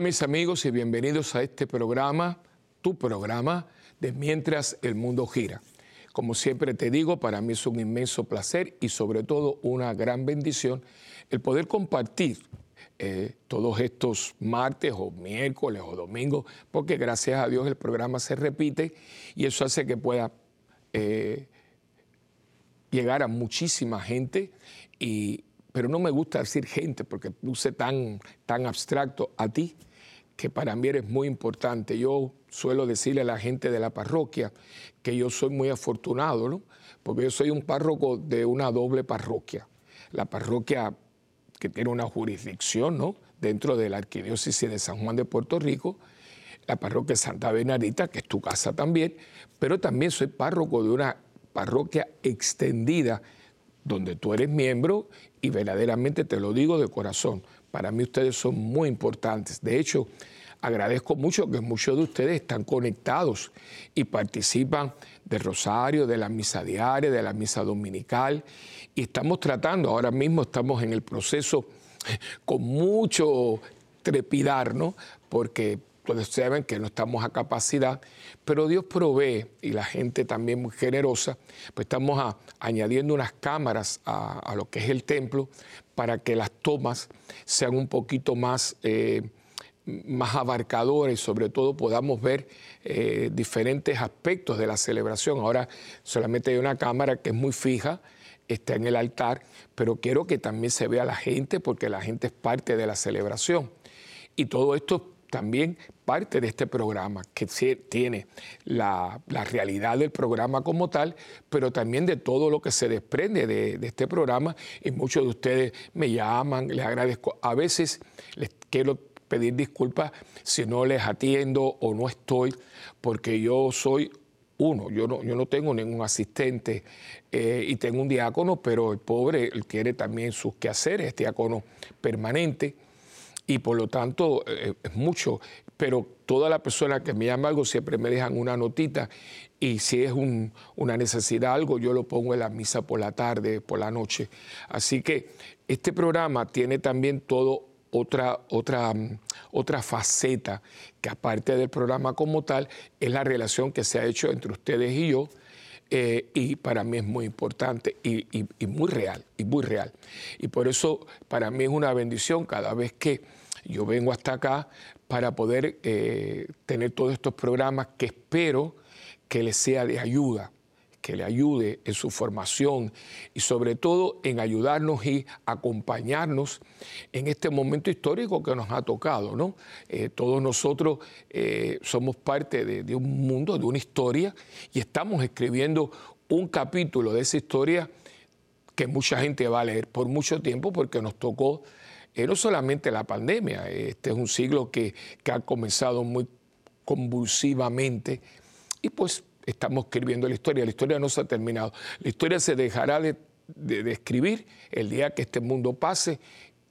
Mis amigos y bienvenidos a este programa, tu programa de Mientras el Mundo Gira. Como siempre te digo, para mí es un inmenso placer y sobre todo una gran bendición el poder compartir eh, todos estos martes o miércoles o domingos, porque gracias a Dios el programa se repite y eso hace que pueda eh, llegar a muchísima gente y, pero no me gusta decir gente porque luce tan, tan abstracto a ti, que para mí eres muy importante. Yo suelo decirle a la gente de la parroquia que yo soy muy afortunado, ¿no? porque yo soy un párroco de una doble parroquia. La parroquia que tiene una jurisdicción ¿no? dentro de la Arquidiócesis de San Juan de Puerto Rico, la parroquia Santa Bernardita, que es tu casa también, pero también soy párroco de una parroquia extendida donde tú eres miembro y verdaderamente te lo digo de corazón. Para mí ustedes son muy importantes. De hecho, agradezco mucho que muchos de ustedes están conectados y participan del rosario, de la misa diaria, de la misa dominical. Y estamos tratando, ahora mismo estamos en el proceso con mucho trepidar, ¿no? Porque todos saben que no estamos a capacidad, pero Dios provee y la gente también muy generosa, pues estamos añadiendo unas cámaras a, lo que es el templo para que las tomas sean un poquito más, eh, más abarcadoras y sobre todo podamos ver eh, diferentes aspectos de la celebración. Ahora solamente hay una cámara que es muy fija, está en el altar, pero quiero que también se vea la gente porque la gente es parte de la celebración. Y todo esto también parte de este programa, que tiene la, realidad del programa como tal, pero también de todo lo que se desprende de, este programa. Y muchos de ustedes me llaman, les agradezco. A veces les quiero pedir disculpas si no les atiendo o no estoy, porque yo soy uno, yo no, yo no tengo ningún asistente eh, y tengo un diácono, pero el pobre él quiere también sus quehaceres, es diácono permanente y por lo tanto eh, es mucho, pero toda la persona que me llama algo siempre me dejan una notita y si es una necesidad algo, yo lo pongo en la misa por la tarde, por la noche. Así que este programa tiene también todo otra, otra, otra faceta que aparte del programa como tal es la relación que se ha hecho entre ustedes y yo. Eh, y para mí es muy importante y, y, muy real, y muy real. Y por eso para mí es una bendición cada vez que yo vengo hasta acá para poder eh, tener todos estos programas que espero que les sea de ayuda, que le ayude en su formación y sobre todo en ayudarnos y acompañarnos en este momento histórico que nos ha tocado. ¿no? Eh, todos nosotros eh, somos parte de, un mundo, de una historia y estamos escribiendo un capítulo de esa historia que mucha gente va a leer por mucho tiempo porque nos tocó eh, no solamente la pandemia, este es un siglo que, ha comenzado muy convulsivamente y pues estamos escribiendo la historia, la historia no se ha terminado, la historia se dejará de, escribir el día que este mundo pase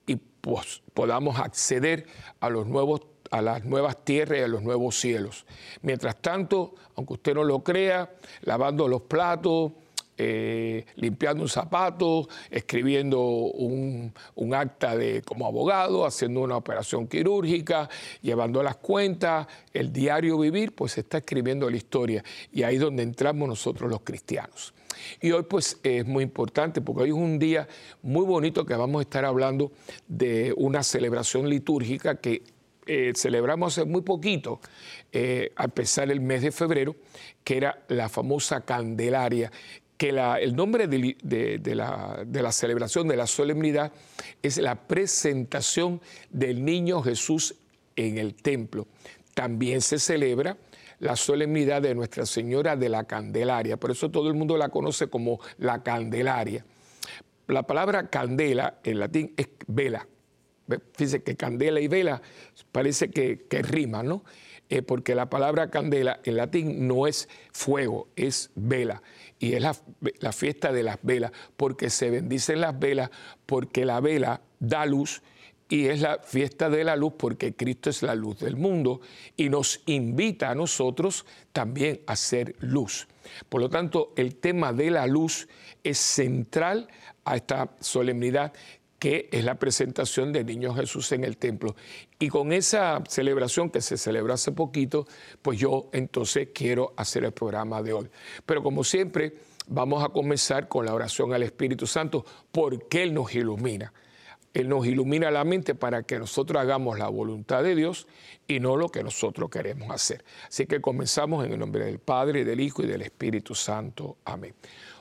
y podamos acceder a los nuevos a las nuevas tierras y a los nuevos cielos. Mientras tanto, aunque usted no lo crea, lavando los platos, eh, limpiando un zapato, escribiendo un, acta de, como abogado, haciendo una operación quirúrgica, llevando las cuentas, el diario vivir, pues está escribiendo la historia. Y ahí es donde entramos nosotros los cristianos. Y hoy pues es muy importante porque hoy es un día muy bonito que vamos a estar hablando de una celebración litúrgica que eh, celebramos hace muy poquito, eh, al empezar el mes de febrero, que era la famosa Candelaria, que el nombre de, la, celebración, de la solemnidad, es la presentación del niño Jesús en el templo. También se celebra la solemnidad de Nuestra Señora de la Candelaria, por eso todo el mundo la conoce como la Candelaria. La palabra candela en latín es vela. Fíjense que candela y vela parece que, que riman, ¿no? Eh, porque la palabra candela en latín no es fuego, es vela y es la, fiesta de las velas, porque se bendicen las velas, porque la vela da luz y es la fiesta de la luz porque Cristo es la luz del mundo y nos invita a nosotros también a ser luz. Por lo tanto, el tema de la luz es central a esta solemnidad que es la presentación del niño Jesús en el templo. Y con esa celebración que se celebró hace poquito, pues yo entonces quiero hacer el programa de hoy. Pero como siempre, vamos a comenzar con la oración al Espíritu Santo, porque Él nos ilumina. Él nos ilumina la mente para que nosotros hagamos la voluntad de Dios y no lo que nosotros queremos hacer. Así que comenzamos en el nombre del Padre, del Hijo y del Espíritu Santo. Amén.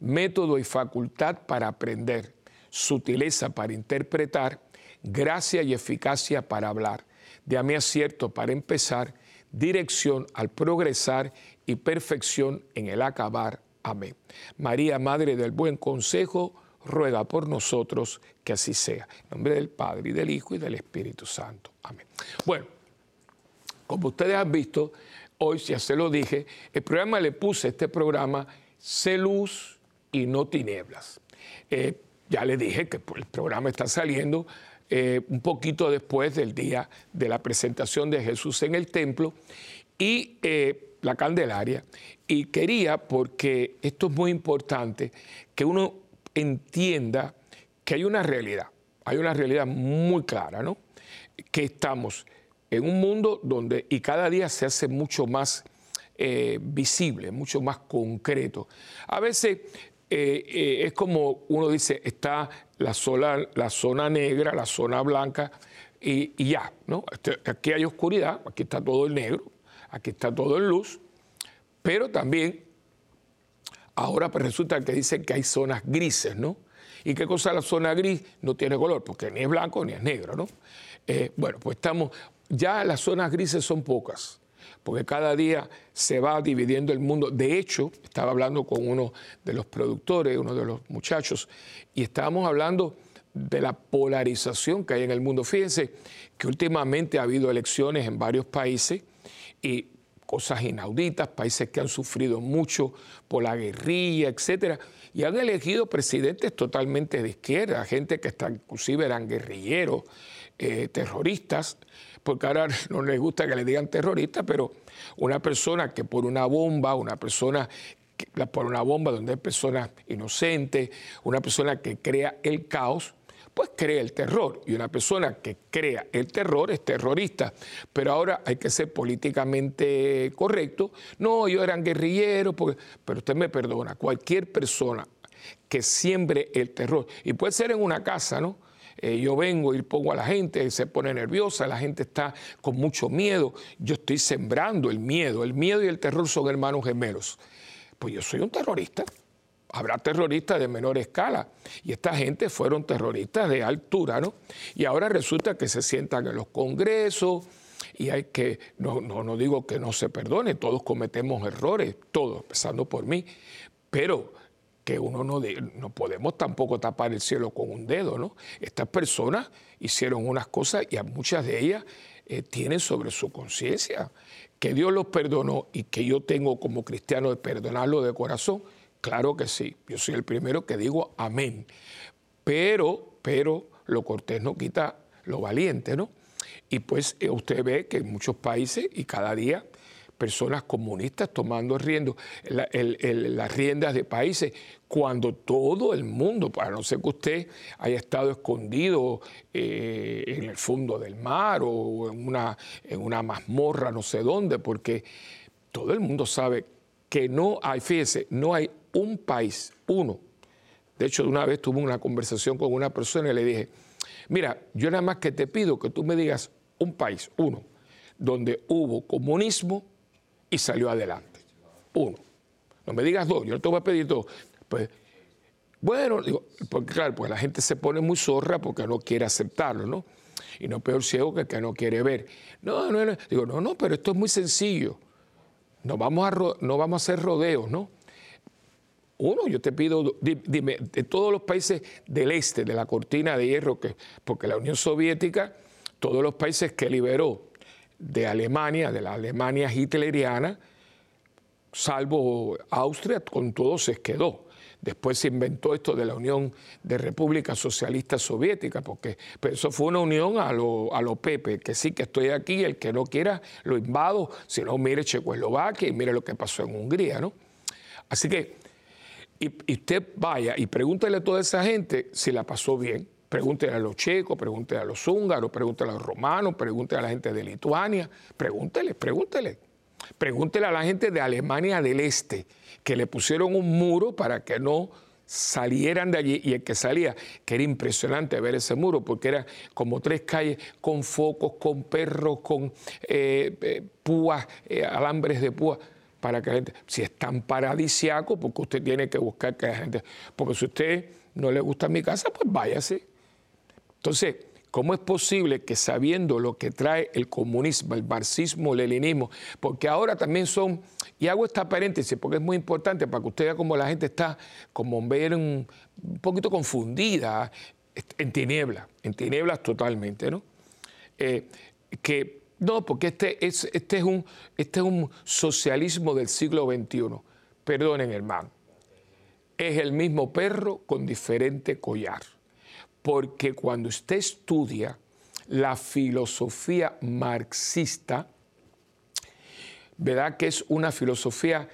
método y facultad para aprender, sutileza para interpretar, gracia y eficacia para hablar. Dame acierto para empezar, dirección al progresar y perfección en el acabar. Amén. María, Madre del Buen Consejo, ruega por nosotros que así sea. En nombre del Padre y del Hijo y del Espíritu Santo. Amén. Bueno, como ustedes han visto, hoy ya se lo dije, el programa le puse este programa Sé luz y no tinieblas. Eh, ya le dije que el programa está saliendo eh, un poquito después del día de la presentación de Jesús en el templo y eh, la Candelaria. Y quería, porque esto es muy importante, que uno entienda que hay una realidad, hay una realidad muy clara, ¿no? Que estamos en un mundo donde, y cada día se hace mucho más visible, mucho más concreto. A veces eh, eh, es como uno dice, está la zona, la zona negra, la zona blanca, y, y ya, ¿no? Este, aquí hay oscuridad, aquí está todo el negro, aquí está todo en luz, pero también Ahora pues resulta que dicen que hay zonas grises, ¿no? ¿Y qué cosa la zona gris? No tiene color, porque ni es blanco ni es negro, ¿no? Eh, bueno, pues estamos, ya las zonas grises son pocas, porque cada día se va dividiendo el mundo. De hecho, estaba hablando con uno de los productores, uno de los muchachos, y estábamos hablando de la polarización que hay en el mundo. Fíjense que últimamente ha habido elecciones en varios países y cosas inauditas, países que han sufrido mucho por la guerrilla, etcétera, y han elegido presidentes totalmente de izquierda, gente que está, inclusive eran guerrilleros, eh, terroristas, porque ahora no les gusta que le digan terroristas, pero una persona que por una bomba, una persona que, por una bomba donde hay personas inocentes, una persona que crea el caos, pues crea el terror. Y una persona que crea el terror es terrorista. Pero ahora hay que ser políticamente correcto. No, yo eran guerrilleros, pero usted me perdona, cualquier persona que siembre el terror, y puede ser en una casa, ¿no? Eh, yo vengo y pongo a la gente, se pone nerviosa, la gente está con mucho miedo. Yo estoy sembrando el miedo. El miedo y el terror son hermanos gemelos. Pues yo soy un terrorista habrá terroristas de menor escala. Y esta gente fueron terroristas de altura, ¿no? Y ahora resulta que se sientan en los congresos y hay que, no, no, digo que no se perdone, todos cometemos errores, todos, empezando por mí, pero que uno no, no podemos tampoco tapar el cielo con un dedo, ¿no? Estas personas hicieron unas cosas y a muchas de ellas eh, tienen sobre su conciencia que Dios los perdonó y que yo tengo como cristiano de perdonarlo de corazón Claro que sí, yo soy el primero que digo amén. Pero, pero lo cortés no quita lo valiente, ¿no? Y pues eh, usted ve que en muchos países y cada día personas comunistas tomando riendo, las riendas de países, cuando todo el mundo, para no ser que usted haya estado escondido eh, en el fondo del mar o en una, en una mazmorra, no sé dónde, porque todo el mundo sabe que no hay, fíjese, no hay un país, uno. De hecho, una vez tuve una conversación con una persona y le dije, mira, yo nada más que te pido que tú me digas un país, uno, donde hubo comunismo y salió adelante. Uno. No me digas dos, yo no te voy a pedir dos. Pues, bueno, porque claro, pues la gente se pone muy zorra porque no quiere aceptarlo, ¿no? Y no peor ciego que el que no quiere ver. No, no, no. Digo, no, no, pero esto es muy sencillo. No vamos a, no vamos a hacer rodeos, ¿no? Uno, yo te pido, dime, de todos los países del este, de la cortina de hierro, que, porque la Unión Soviética, todos los países que liberó de Alemania, de la Alemania hitleriana, salvo Austria, con todo se quedó. Después se inventó esto de la Unión de Repúblicas Socialistas Soviéticas, porque pues, eso fue una unión a lo, a lo Pepe, que sí que estoy aquí, el que no quiera lo invado, si no, mire Checoslovaquia y mire lo que pasó en Hungría, ¿no? Así que, y, usted vaya y pregúntele a toda esa gente si la pasó bien. Pregúntele a los checos, pregúntele a los húngaros, pregúntele a los romanos, pregúntele a la gente de Lituania, pregúntele, pregúntele. Pregúntele a la gente de Alemania del Este, que le pusieron un muro para que no salieran de allí y el que salía, que era impresionante ver ese muro, porque era como tres calles con focos, con perros, con eh, eh, púas, eh, alambres de púas, para que la gente, si es tan paradisiaco, porque usted tiene que buscar que la gente, porque si usted no le gusta mi casa, pues váyase. Entonces, ¿Cómo es posible que sabiendo lo que trae el comunismo, el marxismo, el leninismo, porque ahora también son, y hago esta paréntesis porque es muy importante para que usted vea cómo la gente está como ver un, poquito confundida, en tinieblas, en tinieblas totalmente, ¿no? Eh, que no, porque este es, este, es un, este es un socialismo del siglo XXI. Perdonen, hermano. Es el mismo perro con diferente collar porque cuando usted estudia la filosofía marxista, verá que es una filosofía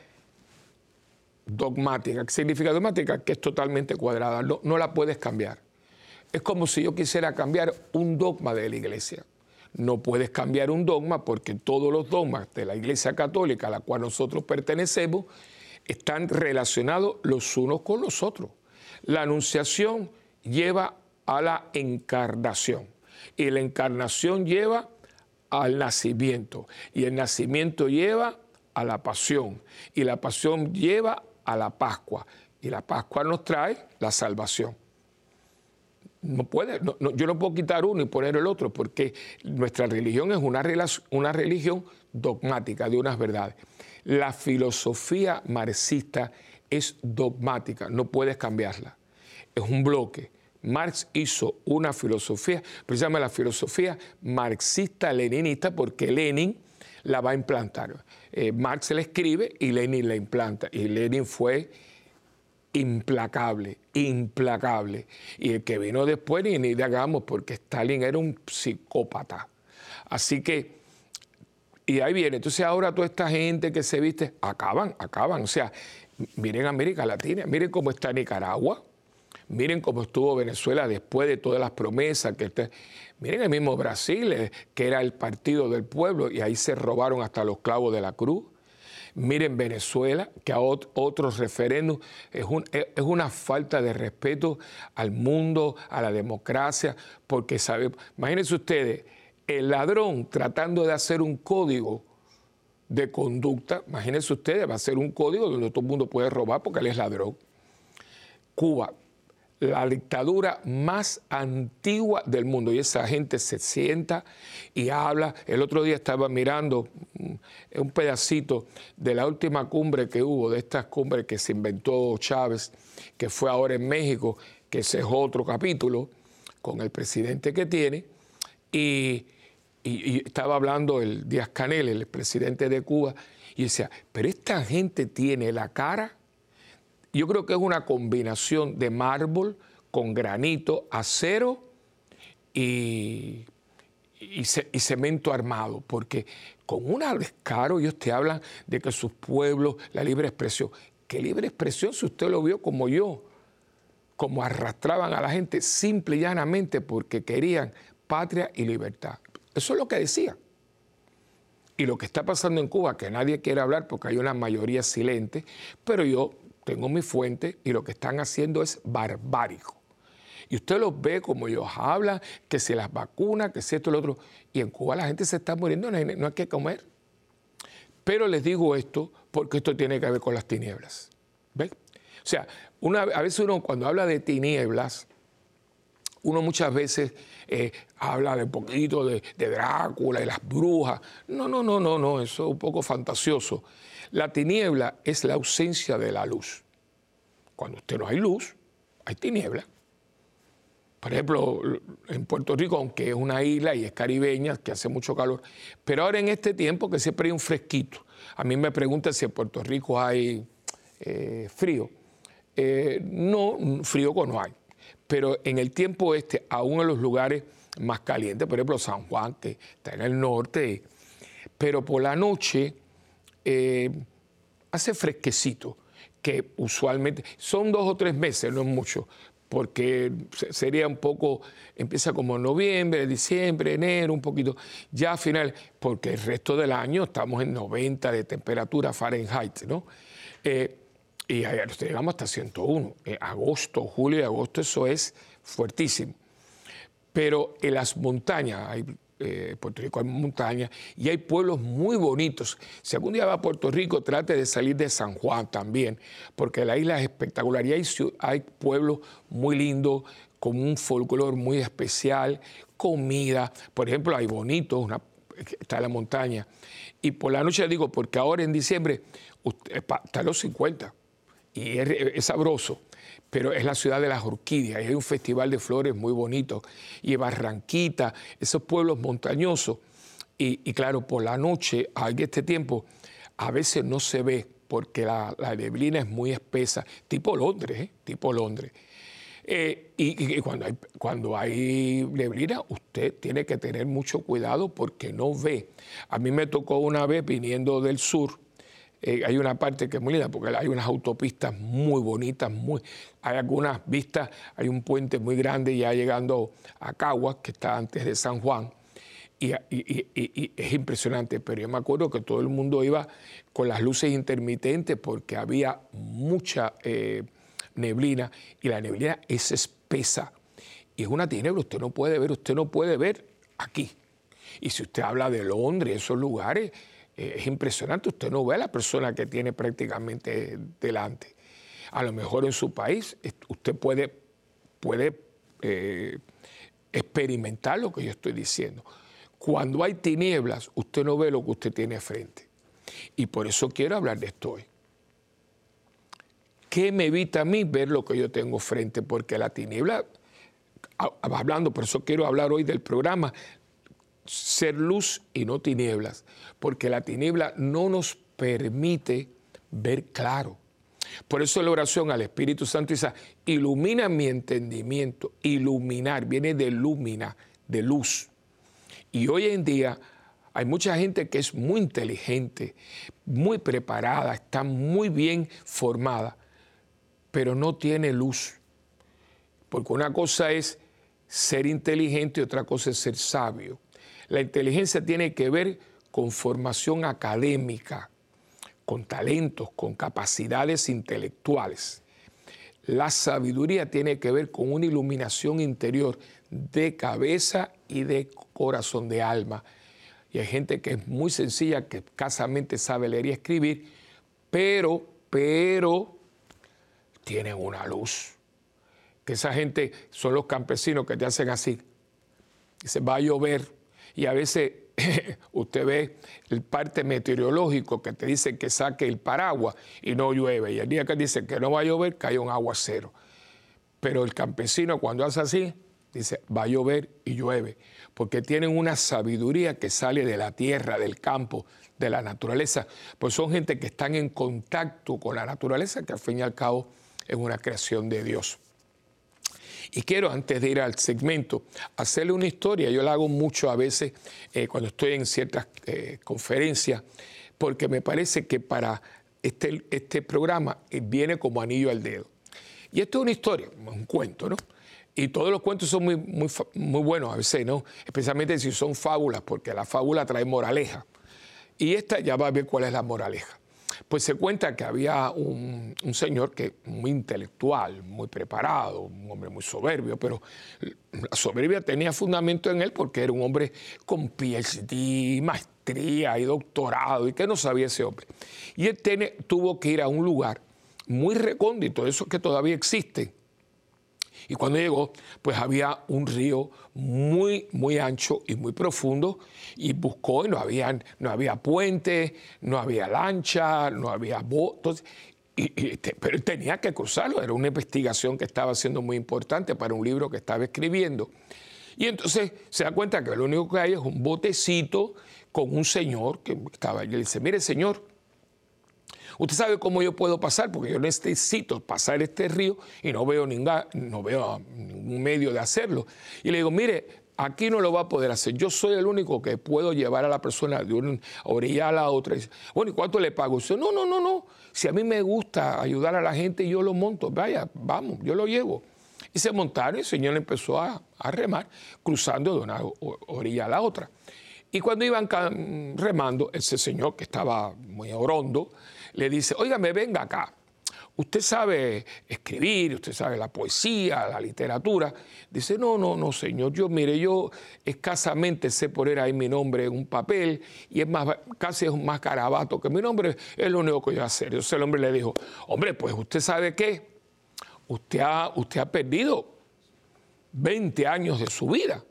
dogmática. ¿Qué significa dogmática? Que es totalmente cuadrada, no, no la puedes cambiar. Es como si yo quisiera cambiar un dogma de la iglesia. No puedes cambiar un dogma porque todos los dogmas de la iglesia católica a la cual nosotros pertenecemos están relacionados los unos con los otros. La anunciación lleva a la encarnación. Y la encarnación lleva al nacimiento. Y el nacimiento lleva a la pasión. Y la pasión lleva a la Pascua. Y la Pascua nos trae la salvación. No puede, yo no puedo quitar uno y poner el otro, porque nuestra religión es una, una religión dogmática de unas verdades. La filosofía marxista es dogmática, no puedes cambiarla. Es un bloque Marx hizo una filosofía, pero se la filosofía marxista-leninista porque Lenin la va a implantar. Eh, Marx la escribe y Lenin la implanta. Y Lenin fue implacable, implacable. Y el que vino después, ni, ni hagamos, porque Stalin era un psicópata. Así que, y ahí viene. Entonces ahora toda esta gente que se viste, acaban, acaban. O sea, miren América Latina, miren cómo está Nicaragua Miren cómo estuvo Venezuela después de todas las promesas que Miren el mismo Brasil, eh, que era el partido del pueblo, y ahí se robaron hasta los clavos de la cruz. Miren Venezuela, que a otros referéndums es, es, una falta de respeto al mundo, a la democracia, porque sabe, imagínense ustedes, el ladrón tratando de hacer un código de conducta, imagínense ustedes, va a ser un código donde todo el mundo puede robar porque él es ladrón. Cuba, la dictadura más antigua del mundo. Y esa gente se sienta y habla. El otro día estaba mirando mm, un pedacito de la última cumbre que hubo, de estas cumbres que se inventó Chávez, que fue ahora en México, que ese es otro capítulo, con el presidente que tiene. Y, estaba hablando el Díaz Canel, el presidente de Cuba, y decía, pero esta gente tiene la cara yo creo que es una combinación de mármol con granito, acero y, cemento armado, porque con un descaro ellos te hablan de que sus pueblos, la libre expresión. ¿Qué libre expresión si usted lo vio como yo? Como arrastraban a la gente simple y llanamente porque querían patria y libertad. Eso es lo que decían. Y lo que está pasando en Cuba, que nadie quiere hablar porque hay una mayoría silente, pero yo tengo mi fuente y lo que están haciendo es barbárico. Y usted los ve como ellos hablan, que se las vacunas, que si esto y lo otro. Y en Cuba la gente se está muriendo, no hay, que comer. Pero les digo esto porque esto tiene que ver con las tinieblas. ¿Ven? O sea, a veces uno cuando habla de tinieblas, uno muchas veces eh, habla de poquito de, de Drácula y las brujas. No, no, no, no, no, eso es un poco fantasioso. La tiniebla es la ausencia de la luz. cuando usted no hay luz, hay tiniebla. Por ejemplo, en Puerto Rico, aunque es una isla y es caribeña, que hace mucho calor, pero ahora en este tiempo que siempre hay un fresquito. A mí me preguntan si en Puerto Rico hay eh, frío. Eh, no, frío no hay. Pero en el tiempo este, aún en los lugares más calientes, por ejemplo San Juan, que está en el norte, pero por la noche eh, hace fresquecito, que usualmente son dos o tres meses, no es mucho, porque sería un poco, empieza como noviembre, diciembre, enero, un poquito, ya al final, porque el resto del año estamos en 90 de temperatura Fahrenheit, ¿no? Eh, y llegamos hasta 101. Eh, agosto, julio y agosto, eso es fuertísimo. Pero en las montañas, hay, eh, Puerto Rico hay montañas y hay pueblos muy bonitos. Si algún día va a Puerto Rico, trate de salir de San Juan también, porque la isla es espectacular y hay, hay pueblos muy lindos, con un folclore muy especial, comida. Por ejemplo, hay bonitos, está en la montaña. Y por la noche digo, porque ahora en diciembre está a los 50 y es sabroso pero es la ciudad de las orquídeas y hay un festival de flores muy bonito. Y Barranquita, esos pueblos montañosos. Y, claro, por la noche, en este tiempo, a veces no se ve porque la, neblina es muy espesa, tipo Londres, ¿eh? tipo Londres. Eh, y, cuando, hay, cuando hay neblina, usted tiene que tener mucho cuidado porque no ve. A mí me tocó una vez viniendo del sur, eh, hay una parte que es muy linda porque hay unas autopistas muy bonitas, muy, hay algunas vistas, hay un puente muy grande ya llegando a Caguas, que está antes de San Juan, y, es impresionante, pero yo me acuerdo que todo el mundo iba con las luces intermitentes porque había mucha eh, neblina y la neblina es espesa y es una tiniebla, usted no puede ver, usted no puede ver aquí. Y si usted habla de Londres, esos lugares, eh, es impresionante, usted no ve a la persona que tiene prácticamente delante. A lo mejor en su país usted puede, puede eh, experimentar lo que yo estoy diciendo. Cuando hay tinieblas, usted no ve lo que usted tiene frente. Y por eso quiero hablar de esto hoy. ¿Qué me evita a mí ver lo que yo tengo frente? Porque la tiniebla, hablando, por eso quiero hablar hoy del programa, ser luz y no tinieblas, porque la tiniebla no nos permite ver claro. Por eso la oración al Espíritu Santo dice, ilumina mi entendimiento. Iluminar viene de lumina, de luz. Y hoy en día hay mucha gente que es muy inteligente, muy preparada, está muy bien formada, pero no tiene luz. Porque una cosa es ser inteligente y otra cosa es ser sabio. La inteligencia tiene que ver con formación académica, con talentos, con capacidades intelectuales. La sabiduría tiene que ver con una iluminación interior de cabeza y de corazón, de alma. Y hay gente que es muy sencilla, que escasamente sabe leer y escribir, pero, pero, tienen una luz. Que esa gente son los campesinos que te hacen así. Dice, va a llover, y a veces usted ve el parte meteorológico que te dice que saque el paraguas y no llueve. Y el día que dice que no va a llover, cae un aguacero. Pero el campesino cuando hace así, dice, va a llover y llueve. Porque tienen una sabiduría que sale de la tierra, del campo, de la naturaleza. Pues son gente que están en contacto con la naturaleza, que al fin y al cabo es una creación de Dios. Y quiero, antes de ir al segmento, hacerle una historia. Yo la hago mucho a veces eh, cuando estoy en ciertas eh, conferencias, porque me parece que para este, este programa eh, viene como anillo al dedo. Y esto es una historia, un cuento, ¿no? Y todos los cuentos son muy, muy, muy buenos a veces, ¿no? Especialmente si son fábulas, porque la fábula trae moraleja. Y esta ya va a ver cuál es la moraleja. Pues se cuenta que había un, señor que muy intelectual, muy preparado, un hombre muy soberbio, pero la soberbia tenía fundamento en él porque era un hombre con PhD, maestría y doctorado, y que no sabía ese hombre. Y él tuvo que ir a un lugar muy recóndito, eso que todavía existe, y cuando llegó, pues había un río muy, muy ancho y muy profundo y buscó y no había, no había puente, no había lancha, no había botos. este, pero él tenía que cruzarlo, era una investigación que estaba haciendo muy importante para un libro que estaba escribiendo. Y entonces se da cuenta que lo único que hay es un botecito con un señor que estaba allí. Le dice, mire señor, usted sabe cómo yo puedo pasar, porque yo necesito pasar este río y no veo, no veo ningún medio de hacerlo. Y le digo, mire, aquí no lo va a poder hacer. Yo soy el único que puedo llevar a la persona de una orilla a la otra. bueno, ¿y cuánto le pago? Dice, no, no, no, no. Si a mí me gusta ayudar a la gente, yo lo monto. Vaya, vamos, yo lo llevo. Y se montaron y el Señor empezó a, remar, cruzando de una orilla a la otra. Y cuando iban remando, ese señor que estaba muy orondo, le dice, me venga acá usted sabe escribir, usted sabe la poesía, la literatura. Dice, no, no, no, señor, yo, mire, yo escasamente sé poner ahí mi nombre en un papel y es más, casi es más carabato que mi nombre, es lo único que yo hacer. Entonces el hombre le dijo, hombre, pues usted sabe qué, usted ha, usted ha perdido 20 años de su vida.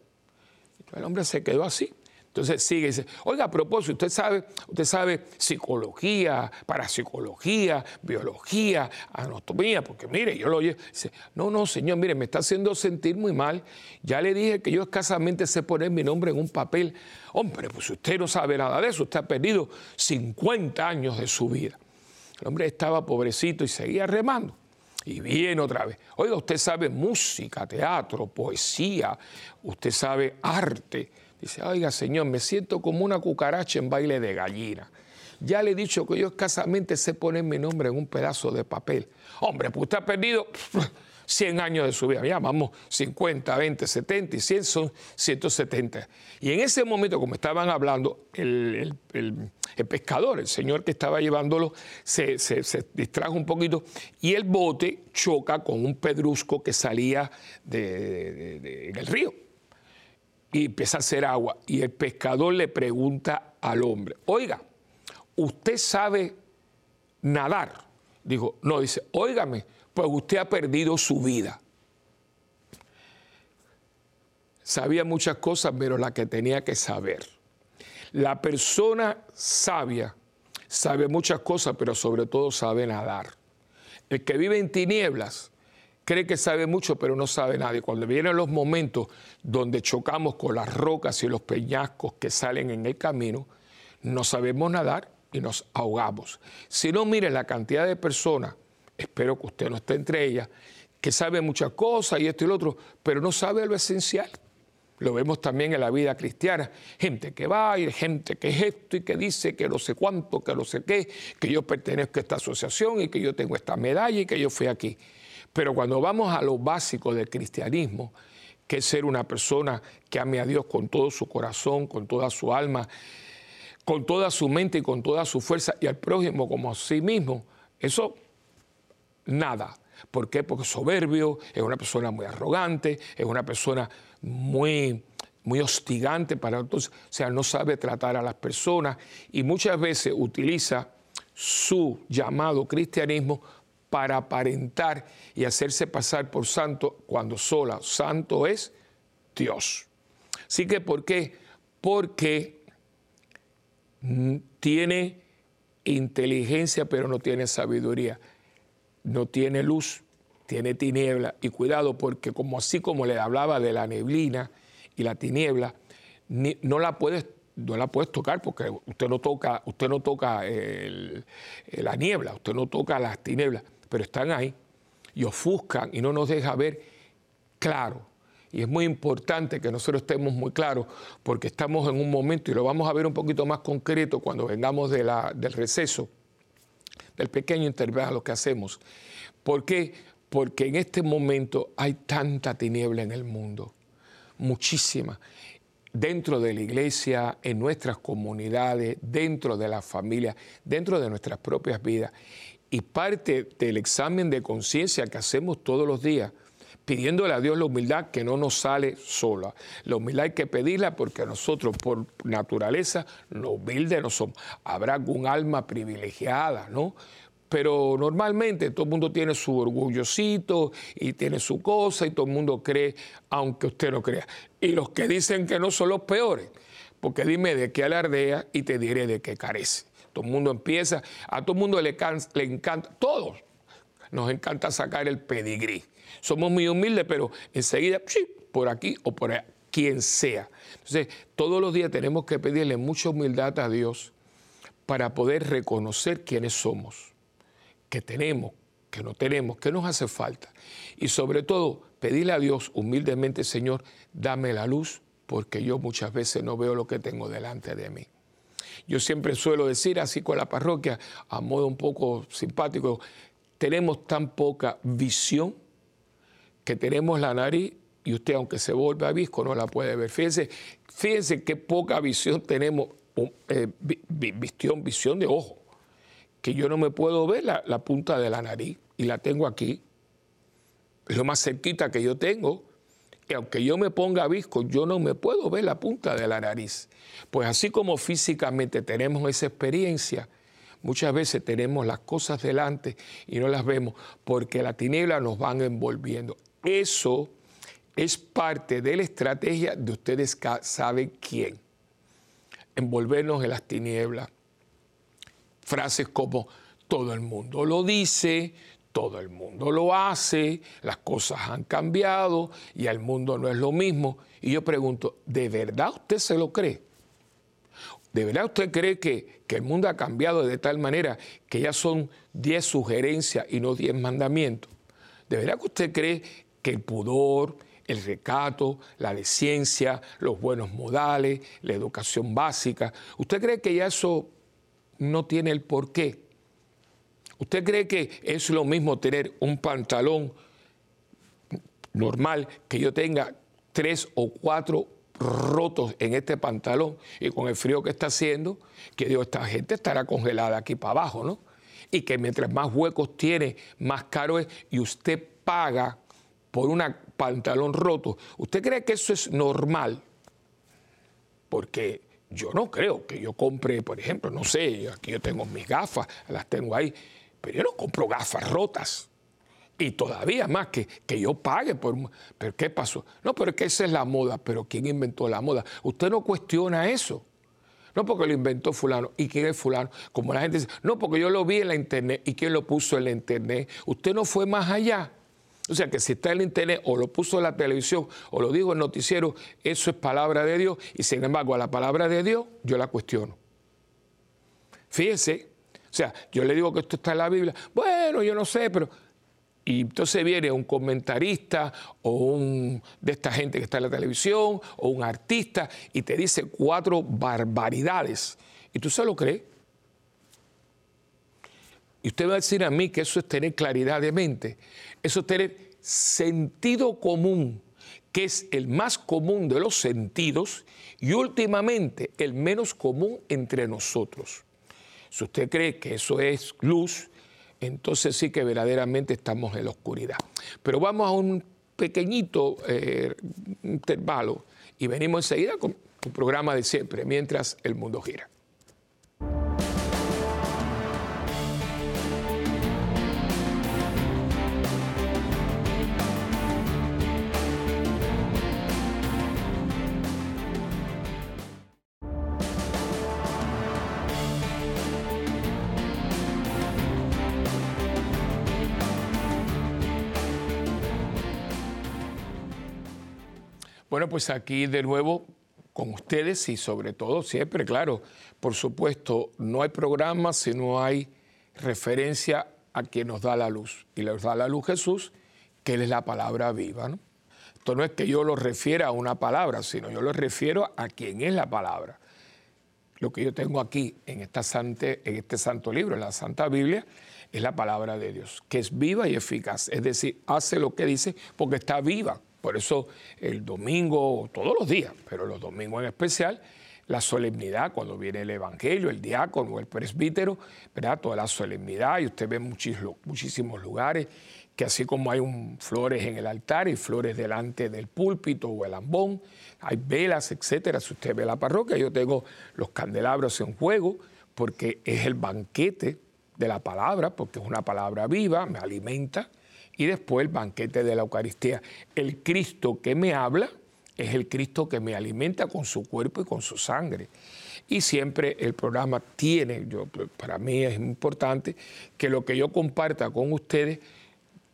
El hombre se quedó así. Entonces sigue y dice, oiga, a propósito, usted sabe, usted sabe psicología, parapsicología, biología, anatomía, porque mire, yo lo oye. Dice, no, no, señor, mire, me está haciendo sentir muy mal. Ya le dije que yo escasamente sé poner mi nombre en un papel. Hombre, pues usted no sabe nada de eso, usted ha perdido 50 años de su vida. El hombre estaba pobrecito y seguía remando. Y viene otra vez. Oiga, usted sabe música, teatro, poesía, usted sabe arte. Dice, oiga señor, me siento como una cucaracha en baile de gallina. Ya le he dicho que yo escasamente sé poner mi nombre en un pedazo de papel. Hombre, pues usted ha perdido 100 años de su vida. Ya vamos, 50, 20, 70 y 100 son 170. Y en ese momento, como estaban hablando, el, pescador, el señor que estaba llevándolo, se, distrajo un poquito y el bote choca con un pedrusco que salía del río y empieza a hacer agua. Y el pescador le pregunta al hombre, oiga, ¿usted sabe nadar? Dijo, no, dice, óigame, pues usted ha perdido su vida. Sabía muchas cosas, pero la que tenía que saber. La persona sabia sabe muchas cosas, pero sobre todo sabe nadar. El que vive en tinieblas cree que sabe mucho, pero no sabe nada. Y cuando vienen los momentos donde chocamos con las rocas y los peñascos que salen en el camino, no sabemos nadar y nos ahogamos. Si no, mire la cantidad de personas, espero que usted no esté entre ellas, que sabe muchas cosas y esto y lo otro, pero no sabe lo esencial. Lo vemos también en la vida cristiana. Gente que va y gente que es esto y que dice que no sé cuánto, que no sé qué, que yo pertenezco a esta asociación y que yo tengo esta medalla y que yo fui aquí. Pero cuando vamos a lo básico del cristianismo, que es ser una persona que ame a Dios con todo su corazón, con toda su alma, con toda su mente y con toda su fuerza, y al prójimo como a sí mismo, eso nada. ¿Por qué? Porque soberbio, es una persona muy arrogante, es una persona muy, muy hostigante para entonces, o sea, no sabe tratar a las personas y muchas veces utiliza su llamado cristianismo para aparentar y hacerse pasar por santo cuando sola santo es Dios. Así que, ¿por qué? Porque tiene inteligencia pero no tiene sabiduría, no tiene luz, tiene tiniebla. Y cuidado porque como así como le hablaba de la neblina y la tiniebla, no la puedes no la puedes tocar porque usted no toca, usted no toca la niebla, usted no toca las tinieblas pero están ahí y ofuscan y no nos deja ver claro. Y es muy importante que nosotros estemos muy claros porque estamos en un momento, y lo vamos a ver un poquito más concreto cuando vengamos del receso, del pequeño intervalo que hacemos. ¿Por qué? Porque en este momento hay tanta tiniebla en el mundo, muchísima dentro de la iglesia, en nuestras comunidades, dentro de la familia, dentro de nuestras propias vidas. Y parte del examen de conciencia que hacemos todos los días, pidiéndole a Dios la humildad que no nos sale sola. La humildad hay que pedirla porque nosotros por naturaleza lo humildes no somos. Habrá algún alma privilegiada, ¿no? Pero normalmente todo el mundo tiene su orgullosito y tiene su cosa y todo el mundo cree, aunque usted no crea. Y los que dicen que no son los peores, porque dime de qué alardea y te diré de qué carece. Todo el mundo empieza, a todo el mundo le, encanta, todos nos encanta sacar el pedigrí. Somos muy humildes, pero enseguida, por aquí o por allá, quien sea. Entonces, todos los días tenemos que pedirle mucha humildad a Dios para poder reconocer quiénes somos, que tenemos, que no tenemos, que nos hace falta. Y sobre todo, pedirle a Dios humildemente, Señor, dame la luz, porque yo muchas veces no veo lo que tengo delante de mí. Yo siempre suelo decir así con la parroquia, a modo un poco simpático, tenemos tan poca visión que tenemos la nariz y usted aunque se vuelva visco no la puede ver. Fíjense, fíjense qué poca visión tenemos, eh, visión, visión de ojo, que yo no me puedo ver la, la punta de la nariz y la tengo aquí. Es lo más cerquita que yo tengo. Y aunque yo me ponga visco, yo no me puedo ver la punta de la nariz. Pues así como físicamente tenemos esa experiencia, Muchas veces tenemos las cosas delante y no las vemos porque la tiniebla nos van envolviendo. Eso es parte de la estrategia de ustedes saben quién. Envolvernos en las tinieblas. Frases como todo el mundo lo dice, todo el mundo lo hace, las cosas han cambiado y el mundo no es lo mismo. Y yo pregunto, ¿de verdad usted se lo cree? ¿De verdad usted cree que, el mundo ha cambiado de tal manera que ya son 10 sugerencias y no 10 mandamientos? ¿De verdad que usted cree que el pudor, el recato, la deciencia, los buenos modales, la educación básica, ¿usted cree que ya eso no tiene el porqué? ¿Usted cree que es lo mismo tener un pantalón normal que yo tenga tres o cuatro rotos en este pantalón y con el frío que está haciendo, que digo, esta gente estará congelada aquí para abajo, ¿no? Y que mientras más huecos tiene, más caro es y usted paga por un pantalón roto. ¿Usted cree que eso es normal? Porque yo no creo que yo compre, por ejemplo, no sé, aquí yo tengo mis gafas, las tengo ahí, pero yo no compro gafas rotas y todavía más que, que yo pague por... ¿Pero qué pasó? No, pero es que esa es la moda, pero ¿quién inventó la moda? Usted no cuestiona eso. No porque lo inventó fulano. ¿Y quién es fulano? Como la gente dice, no, porque yo lo vi en la internet. ¿Y quién lo puso en la internet? Usted no fue más allá. O sea que si está en la internet o lo puso en la televisión o lo digo en noticiero, eso es palabra de Dios. Y sin embargo, a la palabra de Dios yo la cuestiono. Fíjese, o sea, yo le digo que esto está en la Biblia. Bueno, yo no sé, pero y entonces viene un comentarista o un de esta gente que está en la televisión o un artista y te dice cuatro barbaridades. Y tú se lo crees. Y usted va a decir a mí que eso es tener claridad de mente. Eso es tener sentido común, que es el más común de los sentidos y últimamente el menos común entre nosotros. Si usted cree que eso es luz, entonces sí que verdaderamente estamos en la oscuridad. Pero vamos a un pequeñito eh, intervalo y venimos enseguida con un programa de siempre, mientras el mundo gira. Bueno, pues aquí de nuevo con ustedes y sobre todo siempre, claro, por supuesto, no hay programa si no hay referencia a quien nos da la luz. Y nos da la luz Jesús, que Él es la palabra viva. ¿no? Esto no es que yo lo refiera a una palabra, sino yo lo refiero a quien es la palabra. Lo que yo tengo aquí en, esta en este santo libro, en la Santa Biblia, es la palabra de Dios, que es viva y eficaz. Es decir, hace lo que dice porque está viva. Por eso el domingo, todos los días, pero los domingos en especial, la solemnidad, cuando viene el evangelio, el diácono el presbítero, ¿verdad? toda la solemnidad, y usted ve muchísimos lugares que así como hay un, flores en el altar y flores delante del púlpito o el ambón, hay velas, etcétera. Si usted ve la parroquia, yo tengo los candelabros en juego porque es el banquete de la palabra, porque es una palabra viva, me alimenta, y después el banquete de la Eucaristía. El Cristo que me habla es el Cristo que me alimenta con su cuerpo y con su sangre. Y siempre el programa tiene, yo, para mí es importante que lo que yo comparta con ustedes,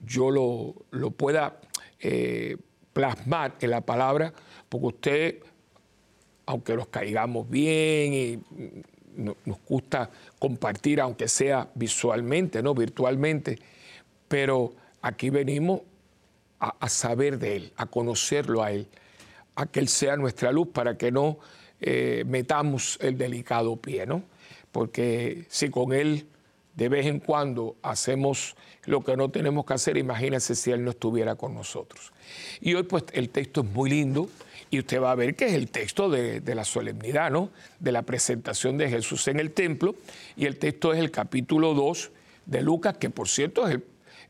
yo lo, pueda eh, plasmar en la palabra, porque usted, aunque nos caigamos bien y nos gusta compartir, aunque sea visualmente, no virtualmente, pero aquí venimos a, saber de Él, a conocerlo a Él, a que Él sea nuestra luz para que no eh, metamos el delicado pie, ¿no? Porque si con Él de vez en cuando hacemos lo que no tenemos que hacer, imagínense si Él no estuviera con nosotros. Y hoy pues el texto es muy lindo y usted va a ver que es el texto de, de, la solemnidad, ¿no? De la presentación de Jesús en el templo y el texto es el capítulo 2 de Lucas, que por cierto es el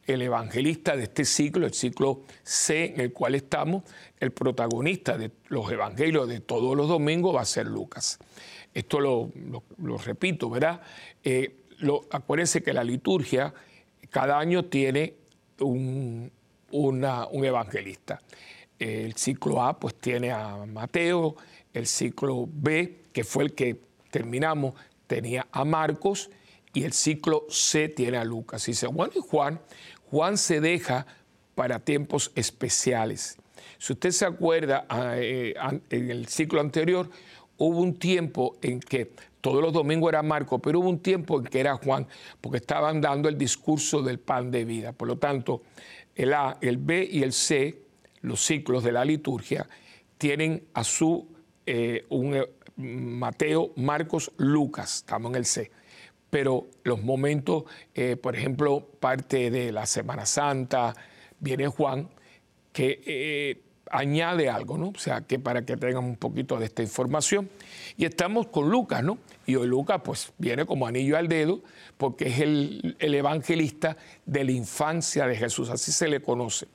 el evangelista de este ciclo, el ciclo C en el cual estamos, el protagonista de los evangelios de todos los domingos va a ser Lucas. Esto lo, repito, ¿verdad? Eh, acuérdense que la liturgia cada año tiene un, un evangelista. El ciclo A pues tiene a Mateo, el ciclo B, que fue el que terminamos, tenía a Marcos, y el ciclo C tiene a Lucas. Y dice, bueno, y Juan, Juan se deja para tiempos especiales. Si usted se acuerda, ah, eh, en el ciclo anterior hubo un tiempo en que todos los domingos era Marco, pero hubo un tiempo en que era Juan, porque estaban dando el discurso del pan de vida. Por lo tanto, el A, el B y el C, los ciclos de la liturgia, tienen a su eh, un, eh, Mateo, Marcos, Lucas, estamos en el C pero los momentos, eh, por ejemplo, parte de la Semana Santa, viene Juan, que eh, añade algo, ¿no? O sea, que para que tengan un poquito de esta información. Y estamos con Lucas, ¿no? Y hoy Lucas, pues, viene como anillo al dedo, porque es el, el evangelista de la infancia de Jesús, así se le conoce.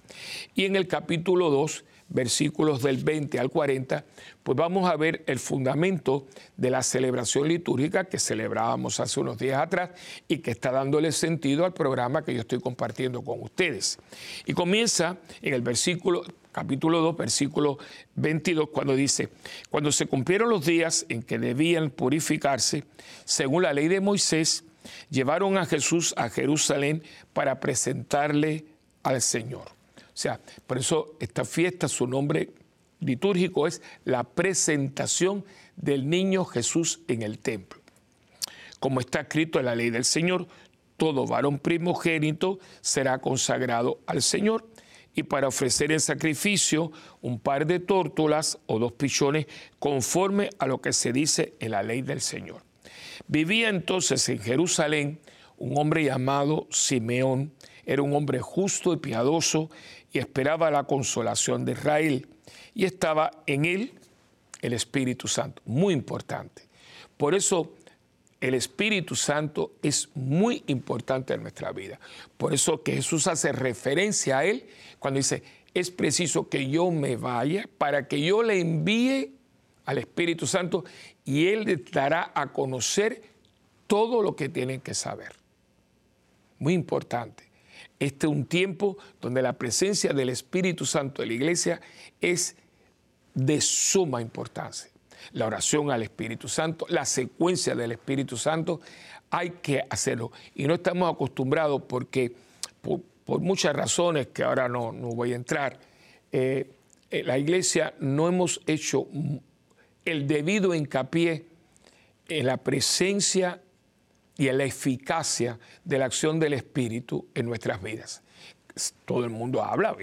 Y en el capítulo 2 versículos del 20 al 40, pues vamos a ver el fundamento de la celebración litúrgica que celebrábamos hace unos días atrás y que está dándole sentido al programa que yo estoy compartiendo con ustedes. Y comienza en el versículo capítulo 2, versículo 22, cuando dice, cuando se cumplieron los días en que debían purificarse, según la ley de Moisés, llevaron a Jesús a Jerusalén para presentarle al Señor. Sea, por eso esta fiesta, su nombre litúrgico es la presentación del niño Jesús en el templo. Como está escrito en la ley del Señor, todo varón primogénito será consagrado al Señor y para ofrecer en sacrificio un par de tórtolas o dos pichones conforme a lo que se dice en la ley del Señor. Vivía entonces en Jerusalén un hombre llamado Simeón, era un hombre justo y piadoso y esperaba la consolación de Israel. Y estaba en él el Espíritu Santo, muy importante. Por eso el Espíritu Santo es muy importante en nuestra vida. Por eso que Jesús hace referencia a él cuando dice, es preciso que yo me vaya para que yo le envíe al Espíritu Santo y él le dará a conocer todo lo que tienen que saber. Muy importante. Este es un tiempo donde la presencia del Espíritu Santo de la iglesia es de suma importancia. La oración al Espíritu Santo, la secuencia del Espíritu Santo, hay que hacerlo. Y no estamos acostumbrados porque, por, muchas razones que ahora no, voy a entrar, eh, eh, la iglesia no hemos hecho el debido hincapié en la presencia y en la eficacia de la acción del Espíritu en nuestras vidas. Todo el mundo habla,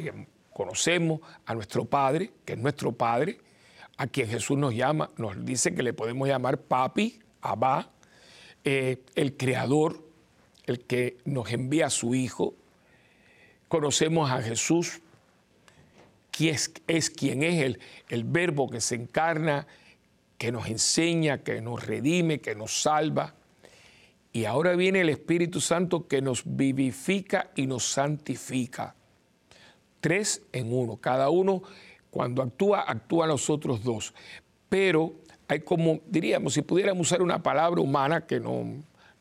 conocemos a nuestro Padre, que es nuestro Padre, a quien Jesús nos llama, nos dice que le podemos llamar papi, abba, eh, el Creador, el que nos envía a su Hijo. Conocemos a Jesús, que es, es quien es el, el verbo que se encarna, que nos enseña, que nos redime, que nos salva. Y ahora viene el Espíritu Santo que nos vivifica y nos santifica. Tres en uno. Cada uno, cuando actúa, actúa los otros dos. Pero hay como, diríamos, si pudiéramos usar una palabra humana, que no,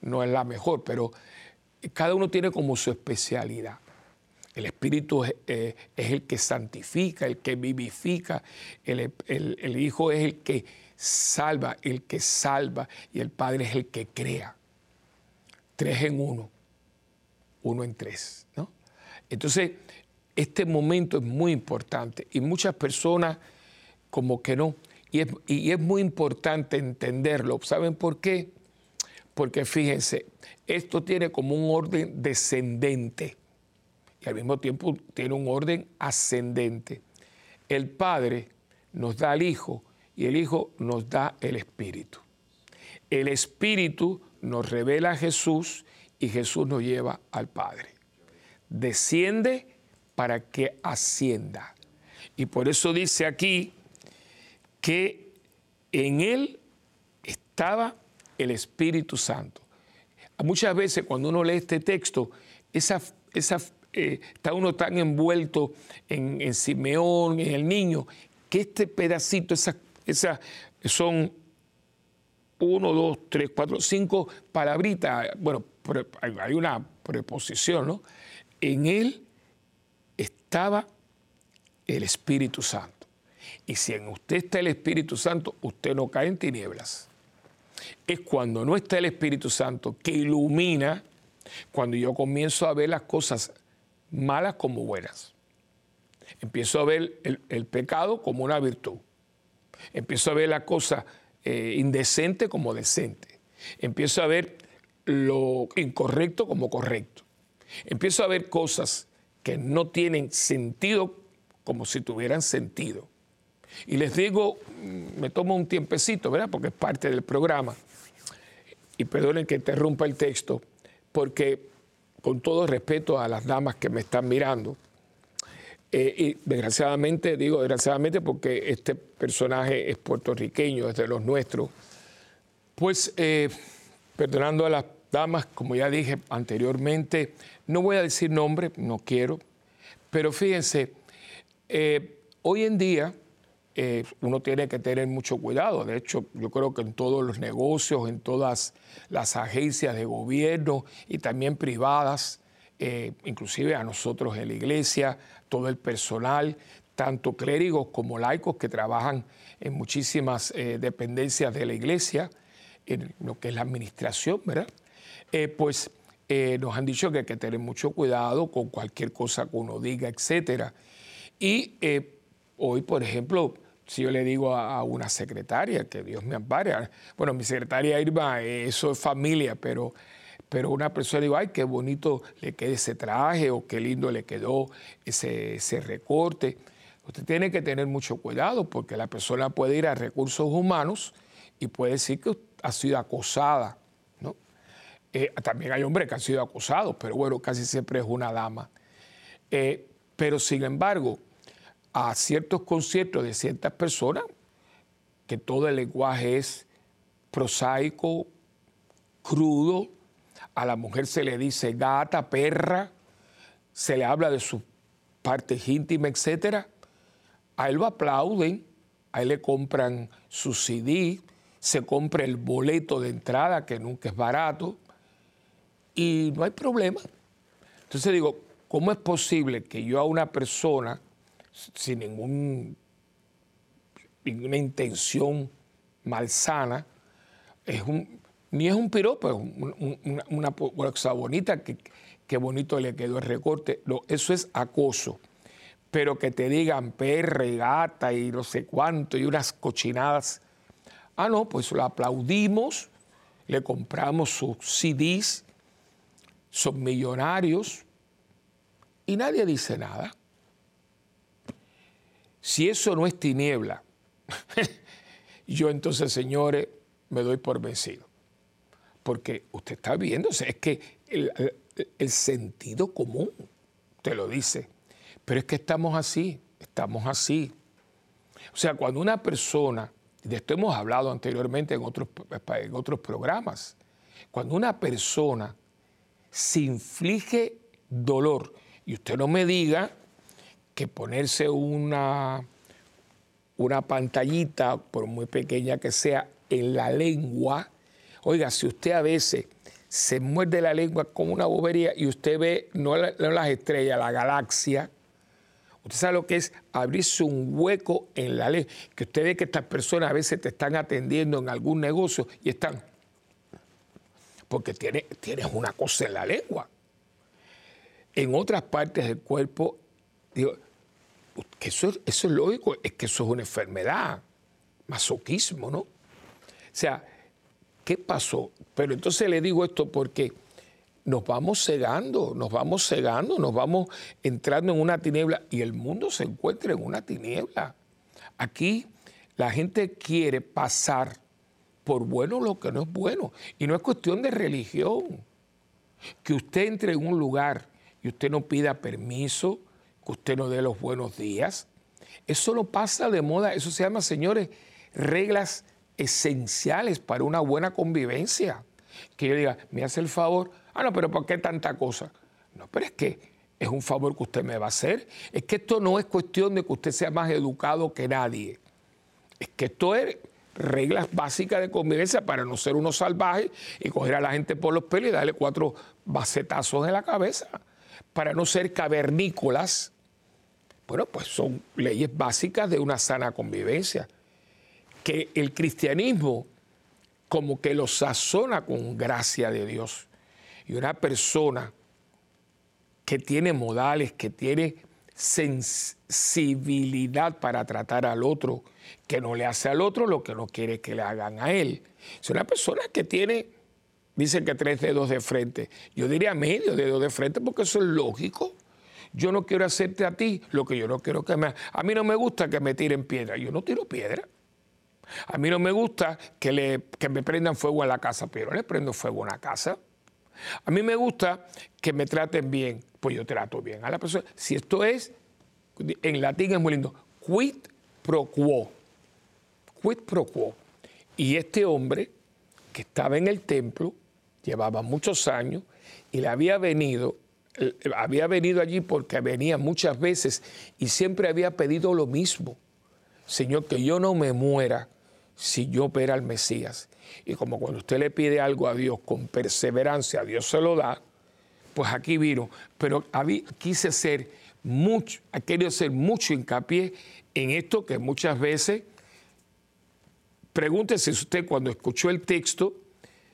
no es la mejor, pero cada uno tiene como su especialidad. El Espíritu es, eh, el que santifica, el que vivifica, el Hijo es el que salva, el que salva y el Padre es el que crea. Tres en uno, uno en tres. ¿no? Entonces, este momento es muy importante y muchas personas como que no. Y es, y es muy importante entenderlo. ¿Saben por qué? Porque fíjense, esto tiene como un orden descendente y al mismo tiempo tiene un orden ascendente. El Padre nos da al Hijo y el Hijo nos da el Espíritu. El Espíritu nos revela a Jesús y Jesús nos lleva al Padre. Desciende para que ascienda. Y por eso dice aquí que en Él estaba el Espíritu Santo. Muchas veces cuando uno lee este texto, esa, esa, eh, está uno tan envuelto en, Simeón, en el niño, que este pedacito, esas esas son uno, dos, tres, cuatro, cinco palabritas. Bueno, hay una preposición, ¿no? En él estaba el Espíritu Santo. Y si en usted está el Espíritu Santo, usted no cae en tinieblas. Es cuando no está el Espíritu Santo que ilumina, cuando yo comienzo a ver las cosas malas como buenas. Empiezo a ver el pecado como una virtud. Empiezo a ver la cosa eh, indecente como decente. Empiezo a ver lo incorrecto como correcto. Empiezo a ver cosas que no tienen sentido como si tuvieran sentido. Y les digo, mm, me tomo un tiempecito, ¿verdad? Porque es parte del programa. Y perdonen que interrumpa el texto, porque con todo respeto a las damas que me están mirando, eh, y desgraciadamente, digo desgraciadamente porque este personaje es puertorriqueño, es de los nuestros, pues eh, perdonando a las damas, como ya dije anteriormente, no voy a decir nombre, no quiero, pero fíjense, eh, hoy en día uno tiene que tener mucho cuidado. De hecho, yo creo que en todos los negocios, en todas las agencias de gobierno y también privadas, inclusive a nosotros en la iglesia, todo el personal, tanto clérigos como laicos que trabajan en muchísimas eh, dependencias de la iglesia, en lo que es la administración, ¿verdad? Eh, pues eh, nos han dicho que hay que tener mucho cuidado con cualquier cosa que uno diga, etc. Y hoy, por ejemplo, si yo le digo a, una secretaria, que Dios me ampare, bueno, mi secretaria Irma, eso es familia, pero pero una persona digo, ay, qué bonito le queda ese traje o qué lindo le quedó ese, ese recorte. Usted tiene que tener mucho cuidado porque la persona puede ir a recursos humanos y puede decir que ha sido acosada. ¿no? Eh, también hay hombres que han sido acosados, pero bueno, casi siempre es una dama. Eh, pero sin embargo, a ciertos conciertos de ciertas personas, que todo el lenguaje es prosaico, crudo, a la mujer se le dice gata, perra, se le habla de sus partes íntimas, etc. A él lo aplauden, a él le compran su CD, se compra el boleto de entrada, que nunca es barato, y no hay problema. Entonces digo, ¿cómo es posible que yo a una persona sin ningún, ninguna intención malsana, es un, ni es un piropo, es una, cosa bonita, que, bonito le quedó el recorte. eso es acoso. Pero que te digan perra y gata y no sé cuánto y unas cochinadas. Ah, no, pues lo aplaudimos, le compramos sus CDs, son millonarios y nadie dice nada. Si eso no es tiniebla, yo entonces, señores, me doy por vencido porque usted está viendo, es que el, sentido común te lo dice, pero es que estamos así, estamos así. O sea, cuando una persona, de esto hemos hablado anteriormente en otros, en otros programas, cuando una persona se inflige dolor, y usted no me diga que ponerse una, una pantallita, por muy pequeña que sea, en la lengua, Oiga, si usted a veces se muerde la lengua como una bobería y usted ve no, las estrellas, la galaxia. Usted sabe lo que es abrirse un hueco en la lengua. Que usted ve que estas personas a veces te están atendiendo en algún negocio y están. Porque tienes, tienes una cosa en la lengua. En otras partes del cuerpo, digo, que eso, eso es lógico, es que eso es una enfermedad, masoquismo, ¿no? O sea, ¿qué pasó? Pero entonces le digo esto porque nos vamos cegando, nos vamos cegando, nos vamos entrando en una tiniebla y el mundo se encuentra en una tiniebla. Aquí la gente quiere pasar por bueno lo que no es bueno. Y no es cuestión de religión. Que usted entre en un lugar y usted no pida permiso, que usted no dé los buenos días. Eso no pasa de moda, eso se llama, señores, reglas esenciales para una buena convivencia. Que yo diga, me hace el favor, ah, no, pero ¿por qué tanta cosa? No, pero es que es un favor que usted me va a hacer. Es que esto no es cuestión de que usted sea más educado que nadie. Es que esto es reglas básicas de convivencia para no ser uno salvaje y coger a la gente por los pelos y darle cuatro bacetazos en la cabeza. Para no ser cavernícolas bueno, pues son leyes básicas de una sana convivencia. Que el cristianismo como que lo sazona con gracia de Dios. Y una persona que tiene modales, que tiene sensibilidad para tratar al otro, que no le hace al otro lo que no quiere que le hagan a él. Es una persona que tiene, dicen que tres dedos de frente. Yo diría medio dedo de frente porque eso es lógico yo no quiero hacerte a ti lo que yo no quiero que me... A mí no me gusta que me tiren piedra, yo no tiro piedra. A mí no me gusta que, le, que me prendan fuego en la casa, pero le prendo fuego en la casa. A mí me gusta que me traten bien, pues yo trato bien a la persona. Si esto es, en latín es muy lindo, quid pro quo. Quid pro quo. Y este hombre que estaba en el templo, llevaba muchos años y le había venido había venido allí porque venía muchas veces y siempre había pedido lo mismo. Señor, que yo no me muera si yo vera al Mesías. Y como cuando usted le pide algo a Dios con perseverancia, Dios se lo da, pues aquí vino. Pero quise ser mucho, ha querido hacer mucho hincapié en esto que muchas veces, pregúntese si usted cuando escuchó el texto,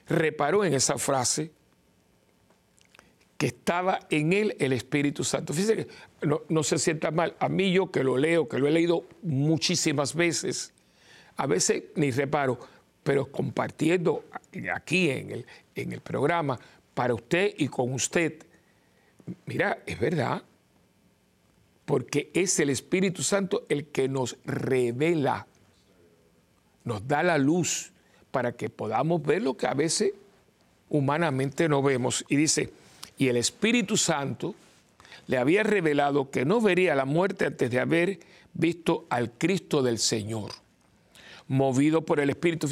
reparó en esa frase, que estaba en él el Espíritu Santo. Fíjese que no, se sienta mal. A mí yo que lo leo, que lo he leído muchísimas veces, a veces ni reparo, pero compartiendo aquí en el, en el programa para usted y con usted, mira, es verdad, porque es el Espíritu Santo el que nos revela, nos da la luz para que podamos ver lo que a veces humanamente no vemos. Y dice, y el Espíritu Santo le había revelado que no vería la muerte antes de haber visto al Cristo del Señor, movido por el Espíritu.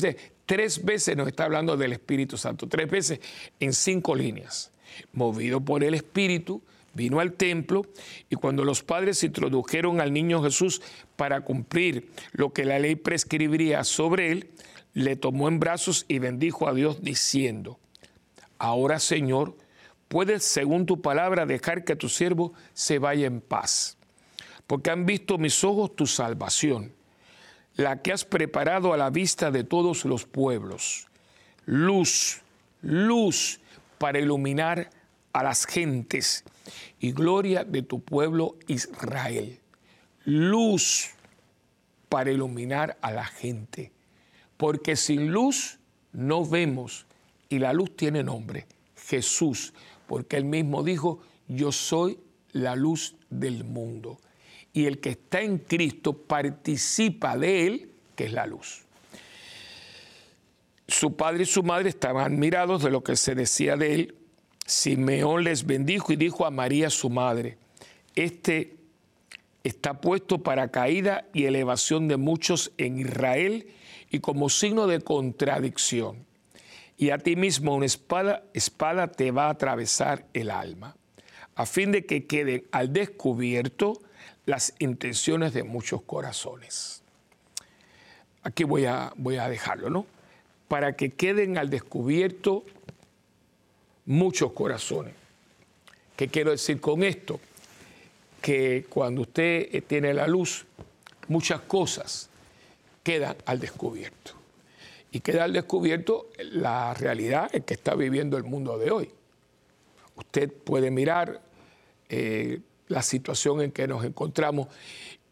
tres veces nos está hablando del Espíritu Santo, tres veces en cinco líneas. Movido por el Espíritu, vino al templo y cuando los padres introdujeron al niño Jesús para cumplir lo que la ley prescribiría sobre él, le tomó en brazos y bendijo a Dios diciendo, ahora Señor, puedes, según tu palabra, dejar que tu siervo se vaya en paz, porque han visto mis ojos tu salvación, la que has preparado a la vista de todos los pueblos, luz, luz para iluminar a las gentes y gloria de tu pueblo Israel, luz para iluminar a la gente, porque sin luz no vemos y la luz tiene nombre, Jesús. Porque él mismo dijo, yo soy la luz del mundo. Y el que está en Cristo participa de él, que es la luz. Su padre y su madre estaban admirados de lo que se decía de él. Simeón les bendijo y dijo a María su madre, este está puesto para caída y elevación de muchos en Israel y como signo de contradicción y a ti mismo una espada, espada te va a atravesar el alma, a fin de que queden al descubierto las intenciones de muchos corazones. Aquí voy a, voy a dejarlo, ¿no? Para que queden al descubierto muchos corazones. ¿Qué quiero decir con esto? Que cuando usted eh, tiene la luz, muchas cosas quedan al descubierto. Y queda al descubierto la realidad en que está viviendo el mundo de hoy. Usted puede mirar eh, la situación en que nos encontramos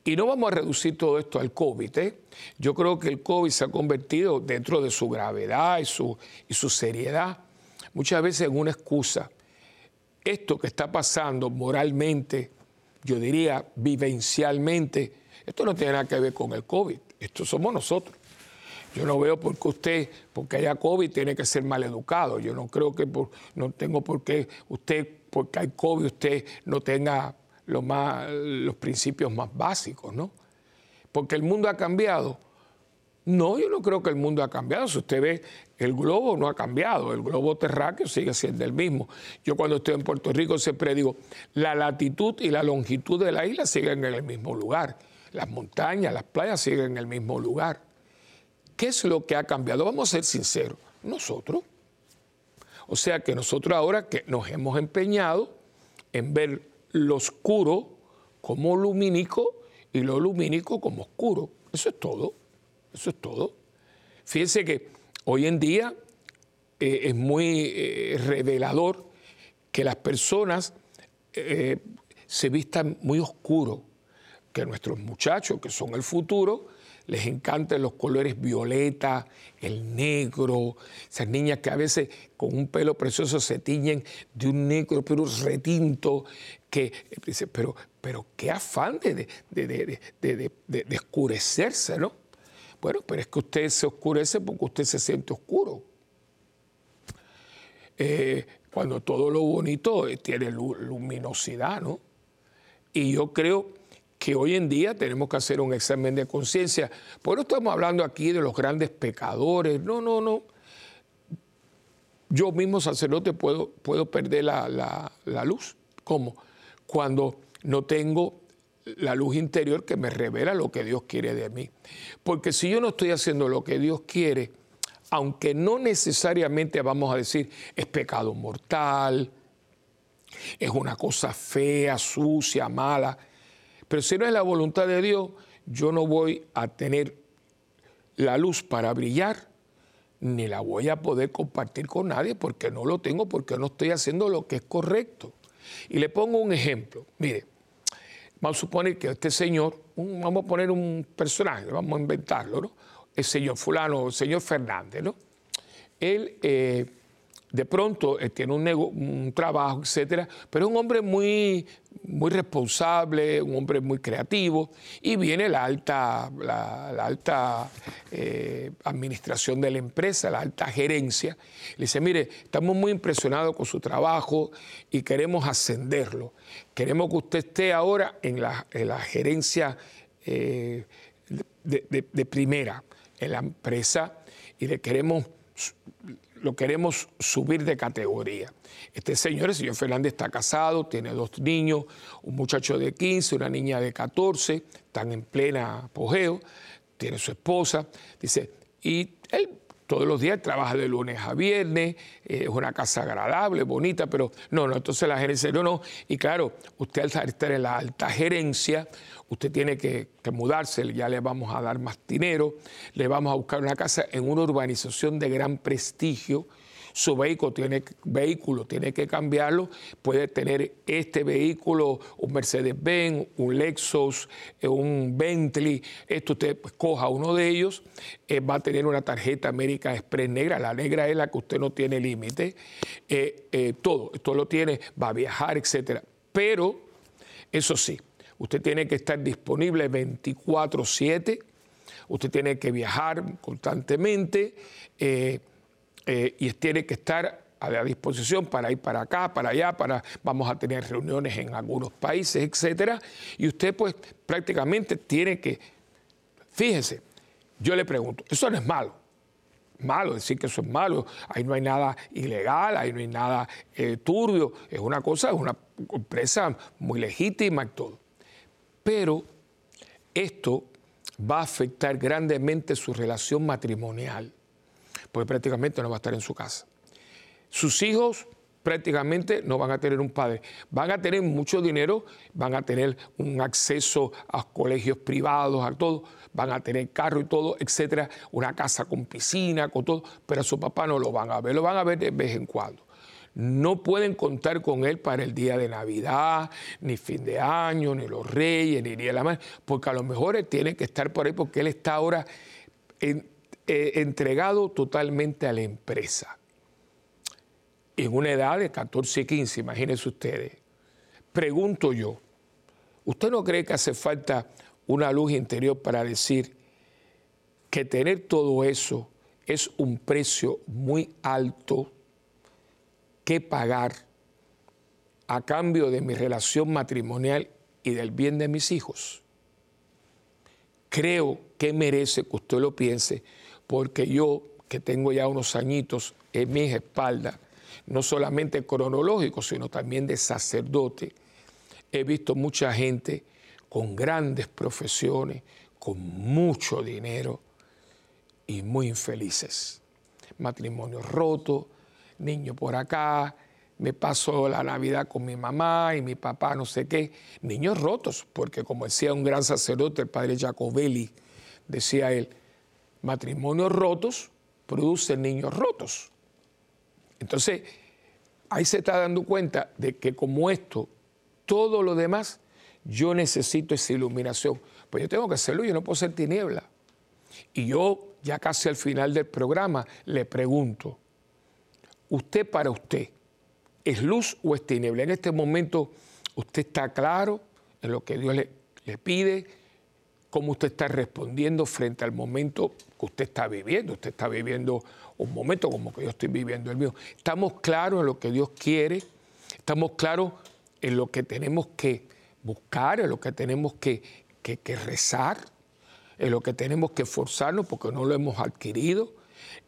y no vamos a reducir todo esto al COVID. ¿eh? Yo creo que el COVID se ha convertido dentro de su gravedad y su, y su seriedad muchas veces en una excusa. Esto que está pasando moralmente, yo diría vivencialmente, esto no tiene nada que ver con el COVID, esto somos nosotros. Yo no veo por qué usted, porque haya COVID, tiene que ser mal educado. Yo no creo que no tengo por qué usted, porque hay COVID, usted no tenga lo más, los principios más básicos, ¿no? Porque el mundo ha cambiado. No, yo no creo que el mundo ha cambiado. Si usted ve, el globo no ha cambiado, el globo terráqueo sigue siendo el mismo. Yo cuando estoy en Puerto Rico siempre digo, la latitud y la longitud de la isla siguen en el mismo lugar. Las montañas, las playas siguen en el mismo lugar. ¿Qué es lo que ha cambiado? Vamos a ser sinceros, nosotros. O sea que nosotros ahora que nos hemos empeñado en ver lo oscuro como lumínico y lo lumínico como oscuro. Eso es todo. Eso es todo. Fíjense que hoy en día eh, es muy eh, revelador que las personas eh, se vistan muy oscuro, que nuestros muchachos, que son el futuro, les encantan los colores violeta, el negro, esas niñas que a veces con un pelo precioso se tiñen de un negro, pero retinto, que dice, pero, pero qué afán de, de, de, oscurecerse, ¿no? Bueno, pero es que usted se oscurece porque usted se siente oscuro. Eh, cuando todo lo bonito tiene luminosidad, ¿no? Y yo creo que hoy en día tenemos que hacer un examen de conciencia. Por eso estamos hablando aquí de los grandes pecadores. No, no, no. Yo mismo sacerdote puedo, puedo perder la, la luz. ¿Cómo? Cuando no tengo la luz interior que me revela lo que Dios quiere de mí. Porque si yo no estoy haciendo lo que Dios quiere, aunque no necesariamente vamos a decir es pecado mortal, es una cosa fea, sucia, mala, pero si no es la voluntad de Dios, yo no voy a tener la luz para brillar, ni la voy a poder compartir con nadie porque no lo tengo, porque no estoy haciendo lo que es correcto. Y le pongo un ejemplo. Mire, vamos a suponer que este señor, vamos a poner un personaje, vamos a inventarlo, ¿no? El señor fulano, el señor Fernández, ¿no? Él eh, de pronto eh, tiene un, un, trabajo, etcétera, pero es un hombre muy, muy responsable, un hombre muy creativo, y viene la alta, la, alta eh, administración de la empresa, la alta gerencia, le dice, mire, estamos muy impresionados con su trabajo y queremos ascenderlo. Queremos que usted esté ahora en la, gerencia eh, de, primera en la empresa y le queremos lo queremos subir de categoría. Este señor, el señor Fernández, está casado, tiene dos niños, un muchacho de 15, una niña de 14, están en plena apogeo, tiene su esposa, dice, y todos los días trabaja de lunes a viernes, eh, es una casa agradable, bonita, pero no, no, entonces la gerencia, no, no, y claro, usted al estar en la alta gerencia, usted tiene que, que, mudarse, ya le vamos a dar más dinero, le vamos a buscar una casa en una urbanización de gran prestigio, su vehículo tiene, vehículo tiene que cambiarlo, puede tener este vehículo, un Mercedes-Benz, un Lexus, eh, un Bentley, esto usted pues, coja uno de ellos, eh, va a tener una tarjeta América Express negra, la negra es la que usted no tiene límite, eh, todo, esto lo tiene, va a viajar, etcétera. Pero, eso sí, usted tiene que estar disponible 24-7, usted tiene que viajar constantemente. Eh, y tiene que estar a la disposición para ir para acá, para allá, para vamos a tener reuniones en algunos países, etcétera, y usted pues prácticamente tiene que fíjense, yo le pregunto, eso no es malo. Malo decir que eso es malo, ahí no hay nada ilegal, ahí no hay nada eh, turbio, es una cosa, es una empresa muy legítima y todo. Pero esto va a afectar grandemente su relación matrimonial porque prácticamente no va a estar en su casa. Sus hijos prácticamente no van a tener un padre. Van a tener mucho dinero, van a tener un acceso a colegios privados, a todo, van a tener carro y todo, etcétera, una casa con piscina, con todo, pero a su papá no lo van a ver, lo van a ver de vez en cuando. No pueden contar con él para el día de Navidad, ni fin de año, ni los reyes, ni día de la madre, porque a lo mejor él tiene que estar por ahí porque él está ahora eh, entregado totalmente a la empresa en una edad de 14 y 15, imagínense ustedes. Pregunto yo, ¿usted no cree que hace falta una luz interior para decir que tener todo eso es un precio muy alto que pagar a cambio de mi relación matrimonial y del bien de mis hijos? Creo que merece que usted lo piense, porque yo, que tengo ya unos añitos en mis espaldas, no solamente cronológico, sino también de sacerdote. He visto mucha gente con grandes profesiones, con mucho dinero y muy infelices. Matrimonio roto, niño por acá, me paso la Navidad con mi mamá y mi papá, no sé qué. Niños rotos, porque como decía un gran sacerdote, el padre Jacobelli, decía él, matrimonios rotos producen niños rotos. Entonces, ahí se está dando cuenta de que como esto, todo lo demás, yo necesito esa iluminación. Pues yo tengo que hacerlo, yo no puedo ser tiniebla. Y yo, ya casi al final del programa, le pregunto, ¿usted para usted es luz o es tiniebla? En este momento, ¿usted está claro en lo que Dios le, le pide? ¿Cómo usted está respondiendo frente al momento que usted está viviendo? Usted está viviendo un momento como que yo estoy viviendo el mío. Estamos claros en lo que Dios quiere, estamos claros en lo que tenemos que buscar, en lo que tenemos que, rezar, en lo que tenemos que esforzarnos porque no lo hemos adquirido.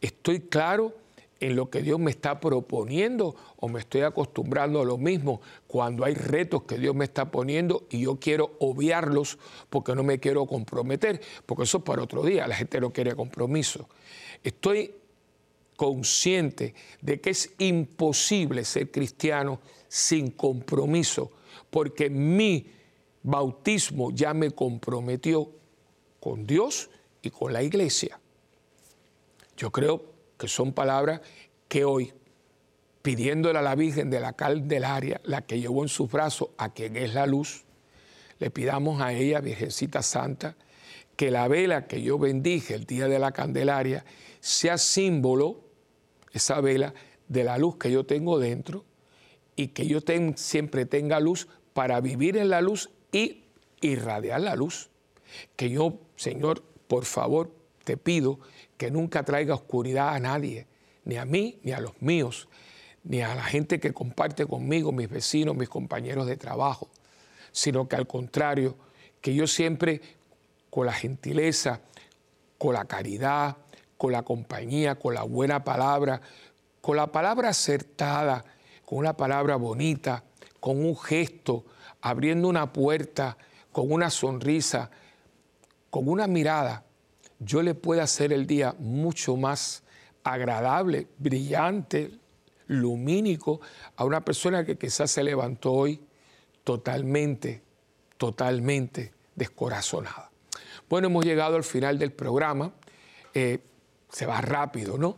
Estoy claro en lo que Dios me está proponiendo o me estoy acostumbrando a lo mismo cuando hay retos que Dios me está poniendo y yo quiero obviarlos porque no me quiero comprometer, porque eso es para otro día, la gente no quiere compromiso. Estoy consciente de que es imposible ser cristiano sin compromiso, porque mi bautismo ya me comprometió con Dios y con la iglesia. Yo creo que son palabras que hoy, pidiéndole a la Virgen de la Candelaria, la que llevó en sus brazos a quien es la luz, le pidamos a ella, Virgencita Santa, que la vela que yo bendije el día de la Candelaria sea símbolo esa vela de la luz que yo tengo dentro y que yo siempre tenga luz para vivir en la luz y irradiar la luz. Que yo, Señor, por favor, te pido que nunca traiga oscuridad a nadie, ni a mí, ni a los míos, ni a la gente que comparte conmigo, mis vecinos, mis compañeros de trabajo, sino que al contrario, que yo siempre con la gentileza, con la caridad, con la compañía, con la buena palabra, con la palabra acertada, con una palabra bonita, con un gesto, abriendo una puerta, con una sonrisa, con una mirada, yo le puedo hacer el día mucho más agradable, brillante, lumínico a una persona que quizás se levantó hoy totalmente, totalmente descorazonada. Bueno, hemos llegado al final del programa. Eh, se va rápido, ¿no?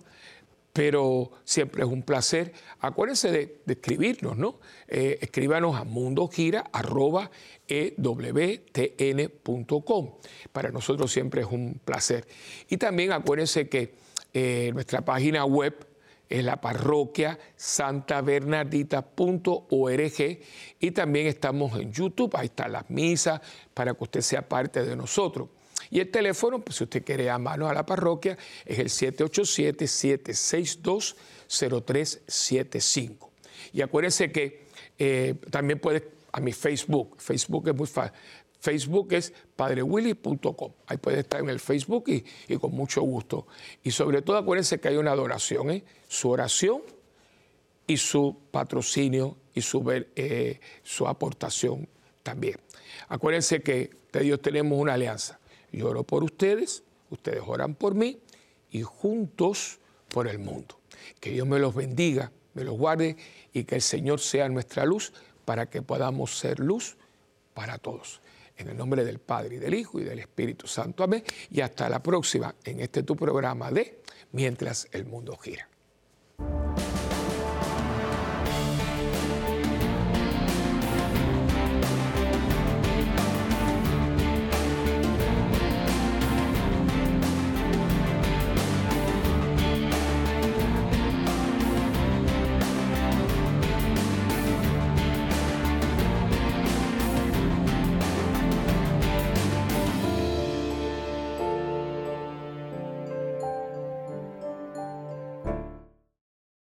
Pero siempre es un placer. Acuérdense de, escribirnos, ¿no? Eh, escríbanos a mundogira.ewtn.com. Para nosotros siempre es un placer. Y también acuérdense que eh, nuestra página web es la parroquia santabernardita.org y también estamos en YouTube, ahí están las misas para que usted sea parte de nosotros. Y el teléfono, pues si usted quiere llamarnos a la parroquia, es el 787-762-0375. Y acuérdense que eh, también puede a mi Facebook. Facebook es muy fácil. Facebook es padrewilly.com. Ahí puede estar en el Facebook y, con mucho gusto. Y sobre todo acuérdense que hay una adoración, ¿eh? su oración y su patrocinio y su, eh, su aportación también. Acuérdense que de Dios tenemos una alianza. Yo oro por ustedes, ustedes oran por mí y juntos por el mundo. Que Dios me los bendiga me los guarde y que el Señor sea nuestra luz para que podamos ser luz para todos. En el nombre del Padre y del Hijo y del Espíritu Santo. Amén. Y hasta la próxima en este tu programa de Mientras el mundo gira.